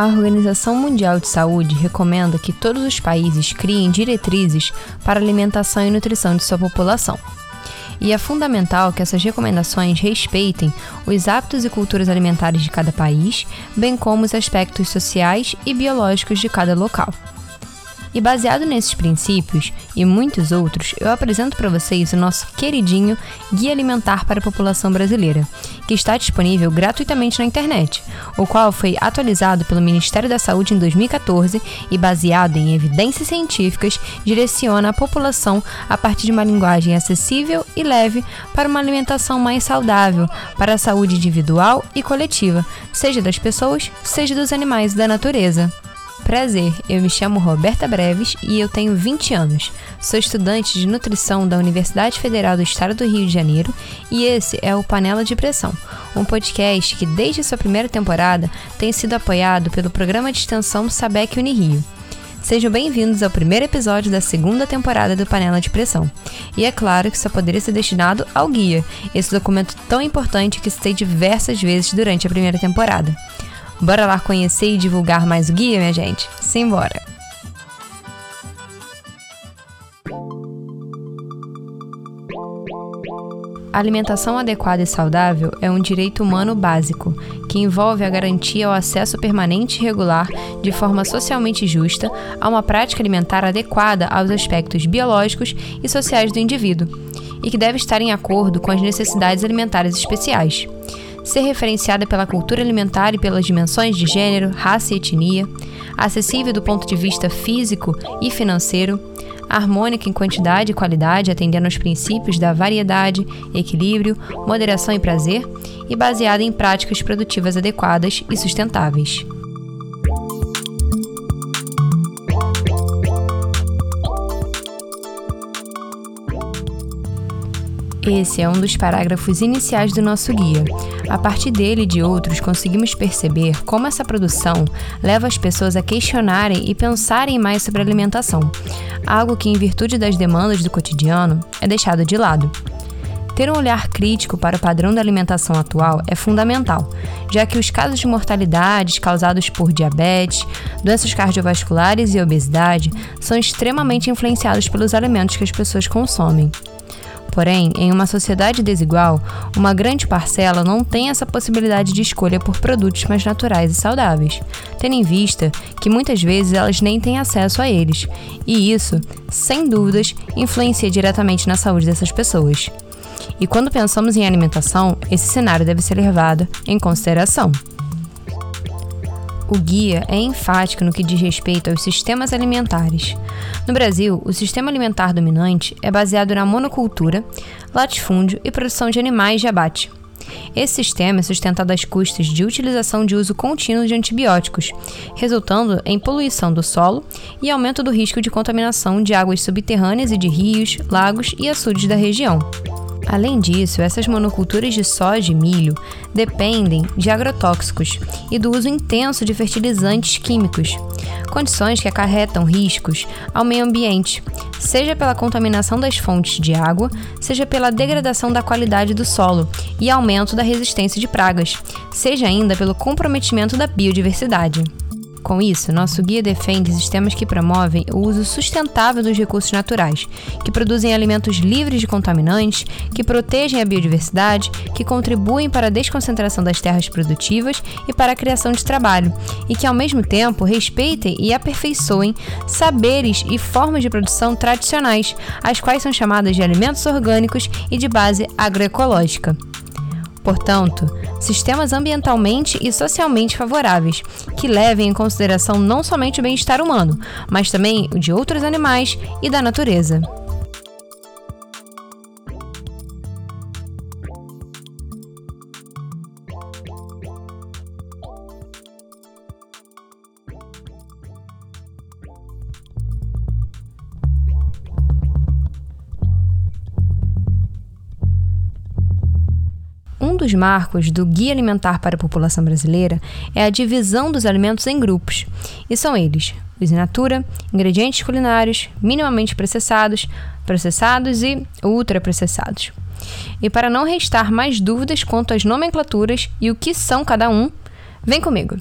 A Organização Mundial de Saúde recomenda que todos os países criem diretrizes para alimentação e nutrição de sua população. E é fundamental que essas recomendações respeitem os hábitos e culturas alimentares de cada país, bem como os aspectos sociais e biológicos de cada local. E baseado nesses princípios e muitos outros, eu apresento para vocês o nosso queridinho Guia Alimentar para a População Brasileira, que está disponível gratuitamente na internet, o qual foi atualizado pelo Ministério da Saúde em 2014 e baseado em evidências científicas, direciona a população a partir de uma linguagem acessível e leve para uma alimentação mais saudável, para a saúde individual e coletiva, seja das pessoas, seja dos animais e da natureza. Prazer, eu me chamo Roberta Breves e eu tenho 20 anos. Sou estudante de nutrição da Universidade Federal do Estado do Rio de Janeiro e esse é o Panela de Pressão, um podcast que desde sua primeira temporada tem sido apoiado pelo programa de extensão Sabec Unirio. Sejam bem-vindos ao primeiro episódio da segunda temporada do Panela de Pressão. E é claro que só poderia ser destinado ao guia, esse documento tão importante que citei diversas vezes durante a primeira temporada. Bora lá conhecer e divulgar mais o guia, minha gente? Simbora! A alimentação adequada e saudável é um direito humano básico, que envolve a garantia ao acesso permanente e regular, de forma socialmente justa, a uma prática alimentar adequada aos aspectos biológicos e sociais do indivíduo, e que deve estar em acordo com as necessidades alimentares especiais ser referenciada pela cultura alimentar e pelas dimensões de gênero, raça e etnia, acessível do ponto de vista físico e financeiro, harmônica em quantidade e qualidade, atendendo aos princípios da variedade, equilíbrio, moderação e prazer, e baseada em práticas produtivas adequadas e sustentáveis. Esse é um dos parágrafos iniciais do nosso guia. A partir dele e de outros, conseguimos perceber como essa produção leva as pessoas a questionarem e pensarem mais sobre alimentação, algo que, em virtude das demandas do cotidiano, é deixado de lado. Ter um olhar crítico para o padrão da alimentação atual é fundamental, já que os casos de mortalidades causados por diabetes, doenças cardiovasculares e obesidade são extremamente influenciados pelos alimentos que as pessoas consomem. Porém, em uma sociedade desigual, uma grande parcela não tem essa possibilidade de escolha por produtos mais naturais e saudáveis, tendo em vista que muitas vezes elas nem têm acesso a eles, e isso, sem dúvidas, influencia diretamente na saúde dessas pessoas. E quando pensamos em alimentação, esse cenário deve ser levado em consideração. O guia é enfático no que diz respeito aos sistemas alimentares. No Brasil, o sistema alimentar dominante é baseado na monocultura, latifúndio e produção de animais de abate. Esse sistema é sustentado às custas de utilização de uso contínuo de antibióticos, resultando em poluição do solo e aumento do risco de contaminação de águas subterrâneas e de rios, lagos e açudes da região. Além disso, essas monoculturas de soja e milho dependem de agrotóxicos e do uso intenso de fertilizantes químicos, condições que acarretam riscos ao meio ambiente, seja pela contaminação das fontes de água, seja pela degradação da qualidade do solo e aumento da resistência de pragas, seja ainda pelo comprometimento da biodiversidade. Com isso, nosso guia defende sistemas que promovem o uso sustentável dos recursos naturais, que produzem alimentos livres de contaminantes, que protegem a biodiversidade, que contribuem para a desconcentração das terras produtivas e para a criação de trabalho, e que ao mesmo tempo respeitem e aperfeiçoem saberes e formas de produção tradicionais, as quais são chamadas de alimentos orgânicos e de base agroecológica. Portanto, sistemas ambientalmente e socialmente favoráveis, que levem em consideração não somente o bem-estar humano, mas também o de outros animais e da natureza. Dos marcos do Guia Alimentar para a População Brasileira é a divisão dos alimentos em grupos, e são eles: os in natura, ingredientes culinários, minimamente processados, processados e ultraprocessados. E para não restar mais dúvidas quanto às nomenclaturas e o que são cada um, vem comigo.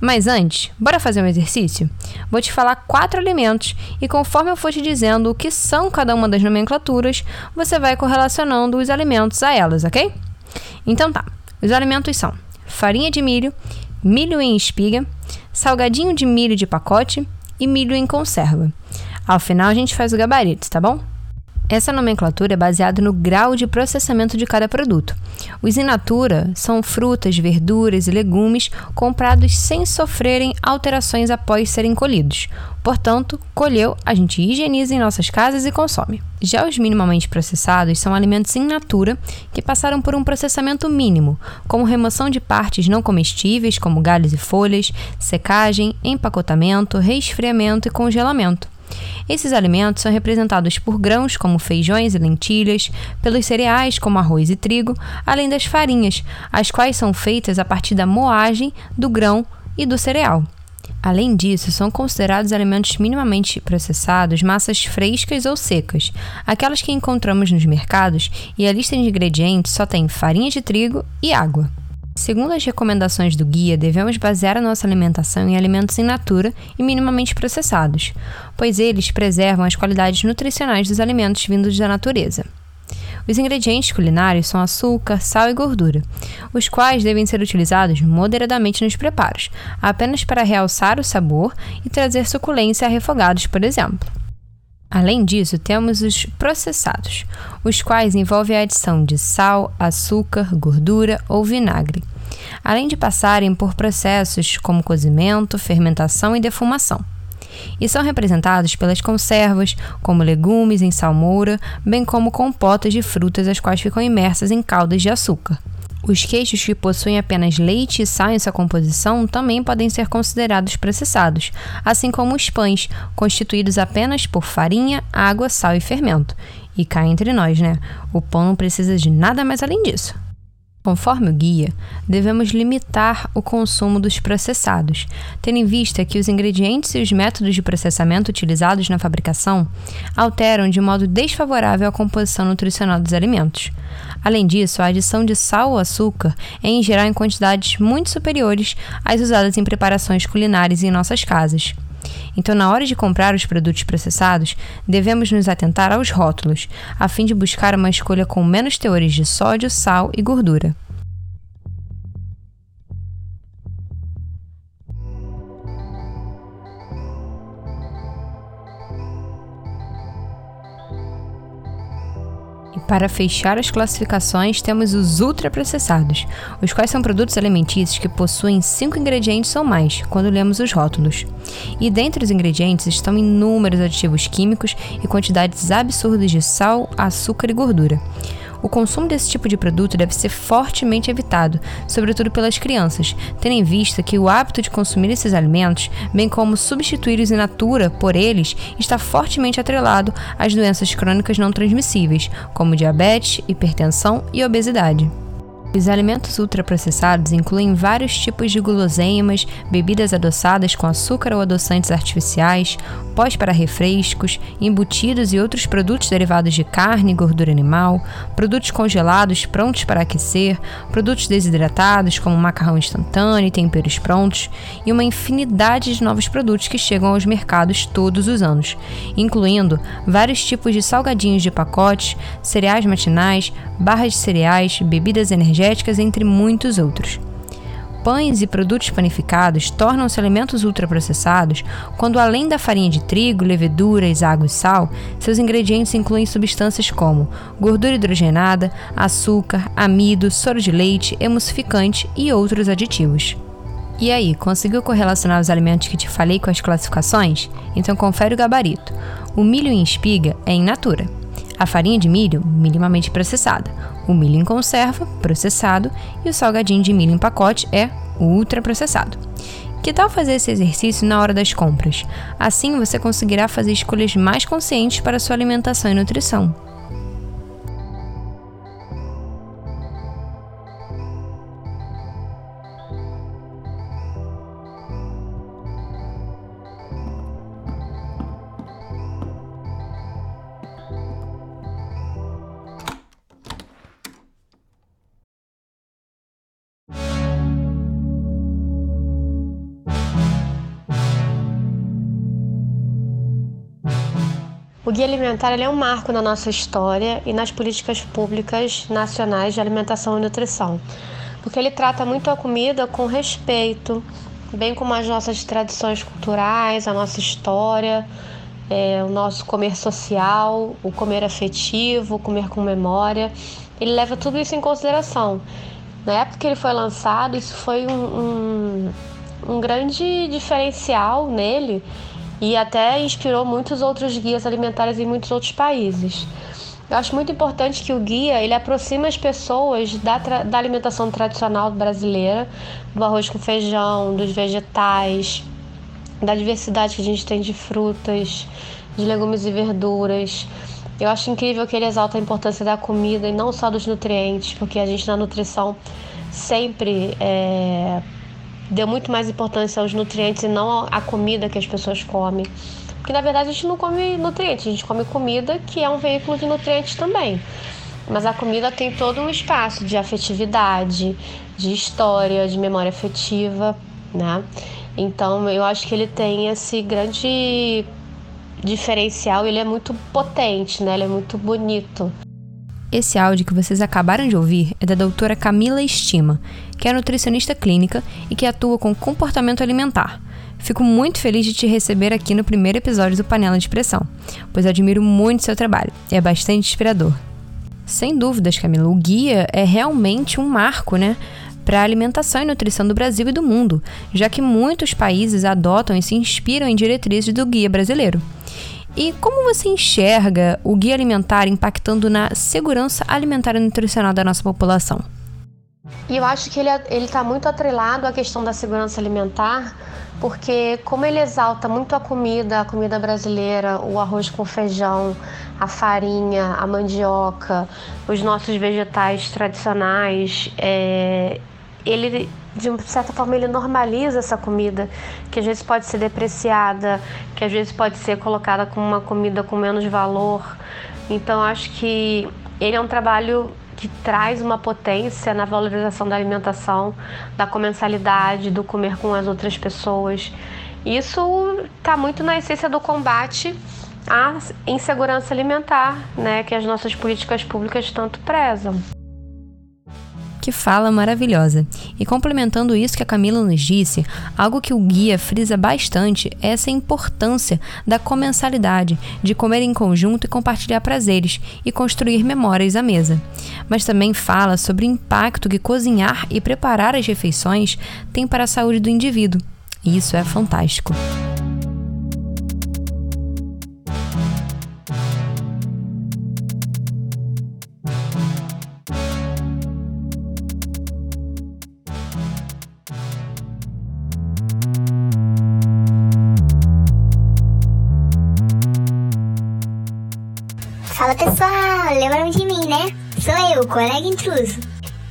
Mas antes, bora fazer um exercício? Vou te falar quatro alimentos e conforme eu for te dizendo o que são cada uma das nomenclaturas, você vai correlacionando os alimentos a elas, ok? Então tá. Os alimentos são farinha de milho, milho em espiga, salgadinho de milho de pacote e milho em conserva. Ao final a gente faz o gabarito, tá bom? Essa nomenclatura é baseada no grau de processamento de cada produto. Os in natura são frutas, verduras e legumes comprados sem sofrerem alterações após serem colhidos. Portanto, colheu, a gente higieniza em nossas casas e consome. Já os minimamente processados são alimentos in natura que passaram por um processamento mínimo, como remoção de partes não comestíveis, como galhos e folhas, secagem, empacotamento, resfriamento e congelamento. Esses alimentos são representados por grãos como feijões e lentilhas, pelos cereais como arroz e trigo, além das farinhas, as quais são feitas a partir da moagem do grão e do cereal. Além disso, são considerados alimentos minimamente processados massas frescas ou secas, aquelas que encontramos nos mercados, e a lista de ingredientes só tem farinha de trigo e água. Segundo as recomendações do guia, devemos basear a nossa alimentação em alimentos in natura e minimamente processados, pois eles preservam as qualidades nutricionais dos alimentos vindos da natureza. Os ingredientes culinários são açúcar, sal e gordura, os quais devem ser utilizados moderadamente nos preparos, apenas para realçar o sabor e trazer suculência a refogados, por exemplo. Além disso, temos os processados, os quais envolvem a adição de sal, açúcar, gordura ou vinagre, além de passarem por processos como cozimento, fermentação e defumação. E são representados pelas conservas, como legumes em salmoura, bem como compotas de frutas as quais ficam imersas em caldas de açúcar. Os queijos que possuem apenas leite e sal em sua composição também podem ser considerados processados, assim como os pães, constituídos apenas por farinha, água, sal e fermento. E cá entre nós, né? O pão não precisa de nada mais além disso. Conforme o guia, devemos limitar o consumo dos processados, tendo em vista que os ingredientes e os métodos de processamento utilizados na fabricação alteram de modo desfavorável a composição nutricional dos alimentos. Além disso, a adição de sal ou açúcar é em geral em quantidades muito superiores às usadas em preparações culinárias em nossas casas. Então, na hora de comprar os produtos processados, devemos nos atentar aos rótulos, a fim de buscar uma escolha com menos teores de sódio, sal e gordura. E para fechar as classificações, temos os ultraprocessados, os quais são produtos alimentícios que possuem cinco ingredientes ou mais, quando lemos os rótulos. E dentre os ingredientes estão inúmeros aditivos químicos e quantidades absurdas de sal, açúcar e gordura. O consumo desse tipo de produto deve ser fortemente evitado, sobretudo pelas crianças, tendo em vista que o hábito de consumir esses alimentos, bem como substituí-los in natura por eles, está fortemente atrelado às doenças crônicas não transmissíveis, como diabetes, hipertensão e obesidade. Os alimentos ultraprocessados incluem vários tipos de guloseimas, bebidas adoçadas com açúcar ou adoçantes artificiais, pós para refrescos, embutidos e outros produtos derivados de carne e gordura animal, produtos congelados prontos para aquecer, produtos desidratados como macarrão instantâneo e temperos prontos, e uma infinidade de novos produtos que chegam aos mercados todos os anos, incluindo vários tipos de salgadinhos de pacotes, cereais matinais, barras de cereais, bebidas energéticas energéticas, entre muitos outros. Pães e produtos panificados tornam-se alimentos ultraprocessados quando, além da farinha de trigo, leveduras, água e sal, seus ingredientes incluem substâncias como gordura hidrogenada, açúcar, amido, soro de leite, emulsificante e outros aditivos. E aí, conseguiu correlacionar os alimentos que te falei com as classificações? Então confere o gabarito. O milho em espiga é in natura. A farinha de milho, minimamente processada. O milho em conserva, processado. E o salgadinho de milho em pacote é ultraprocessado. Que tal fazer esse exercício na hora das compras? Assim você conseguirá fazer escolhas mais conscientes para sua alimentação e nutrição. O Guia Alimentar é um marco na nossa história e nas políticas públicas nacionais de alimentação e nutrição, porque ele trata muito a comida com respeito, bem como as nossas tradições culturais, a nossa história, é, o nosso comer social, o comer afetivo, o comer com memória. Ele leva tudo isso em consideração. Na época que ele foi lançado, isso foi um, um, um grande diferencial nele e até inspirou muitos outros guias alimentares em muitos outros países. Eu acho muito importante que o guia ele aproxima as pessoas da, da alimentação tradicional brasileira, do arroz com feijão, dos vegetais, da diversidade que a gente tem de frutas, de legumes e verduras. Eu acho incrível que ele exalta a importância da comida e não só dos nutrientes, porque a gente na nutrição sempre é, deu muito mais importância aos nutrientes e não à comida que as pessoas comem. Porque na verdade a gente não come nutrientes, a gente come comida que é um veículo de nutrientes também. Mas a comida tem todo um espaço de afetividade, de história, de memória afetiva, né? Então eu acho que ele tem esse grande diferencial, ele é muito potente, né? Ele é muito bonito. Esse áudio que vocês acabaram de ouvir é da doutora Camila Estima, que é nutricionista clínica e que atua com comportamento alimentar. Fico muito feliz de te receber aqui no primeiro episódio do Panela de Pressão, pois admiro muito seu trabalho e é bastante inspirador. Sem dúvidas, Camila, o guia é realmente um marco, né? Para a alimentação e nutrição do Brasil e do mundo, já que muitos países adotam e se inspiram em diretrizes do guia brasileiro. E como você enxerga o guia alimentar impactando na segurança alimentar e nutricional da nossa população? E eu acho que ele é, está muito atrelado à questão da segurança alimentar, porque como ele exalta muito a comida, a comida brasileira, o arroz com feijão, a farinha, a mandioca, os nossos vegetais tradicionais, é, ele de certa forma ele normaliza essa comida, que às vezes pode ser depreciada, que às vezes pode ser colocada como uma comida com menos valor. Então acho que ele é um trabalho que traz uma potência na valorização da alimentação, da comensalidade, do comer com as outras pessoas. Isso está muito na essência do combate à insegurança alimentar, né, que as nossas políticas públicas tanto prezam. Que fala maravilhosa. E complementando isso que a Camila nos disse, algo que o guia frisa bastante é essa importância da comensalidade, de comer em conjunto e compartilhar prazeres e construir memórias à mesa. Mas também fala sobre o impacto que cozinhar e preparar as refeições tem para a saúde do indivíduo. E isso é fantástico.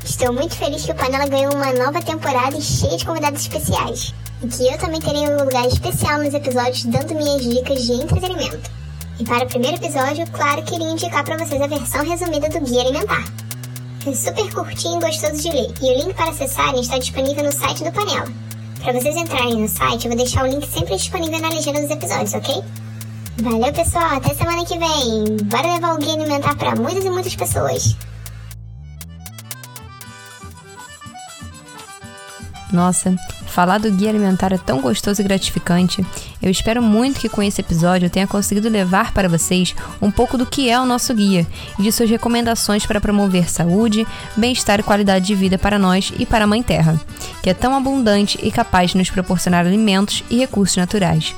Estou muito feliz que o Panela ganhou uma nova temporada cheia de convidados especiais. E que eu também terei um lugar especial nos episódios dando minhas dicas de entretenimento. E para o primeiro episódio, claro, queria indicar para vocês a versão resumida do Guia Alimentar. É super curtinho e gostoso de ler, e o link para acessarem está disponível no site do Panela. Para vocês entrarem no site, eu vou deixar o link sempre disponível na legenda dos episódios, ok? Valeu, pessoal. Até semana que vem. Bora levar o guia alimentar para muitas e muitas pessoas. Nossa, falar do guia alimentar é tão gostoso e gratificante. Eu espero muito que com esse episódio eu tenha conseguido levar para vocês um pouco do que é o nosso guia e de suas recomendações para promover saúde, bem-estar e qualidade de vida para nós e para a Mãe Terra, que é tão abundante e capaz de nos proporcionar alimentos e recursos naturais.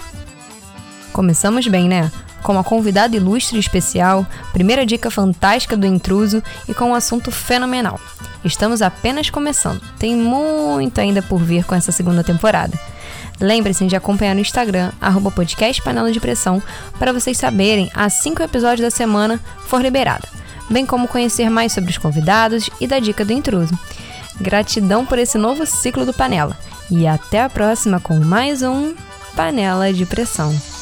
Começamos bem, né? Com uma convidada ilustre especial, primeira dica fantástica do intruso e com um assunto fenomenal. Estamos apenas começando, tem muito ainda por vir com essa segunda temporada. Lembre-se de acompanhar no Instagram, arroba podcast Panela de Pressão, para vocês saberem assim que o episódio da semana for liberado, bem como conhecer mais sobre os convidados e da dica do intruso. Gratidão por esse novo ciclo do Panela e até a próxima com mais um Panela de Pressão.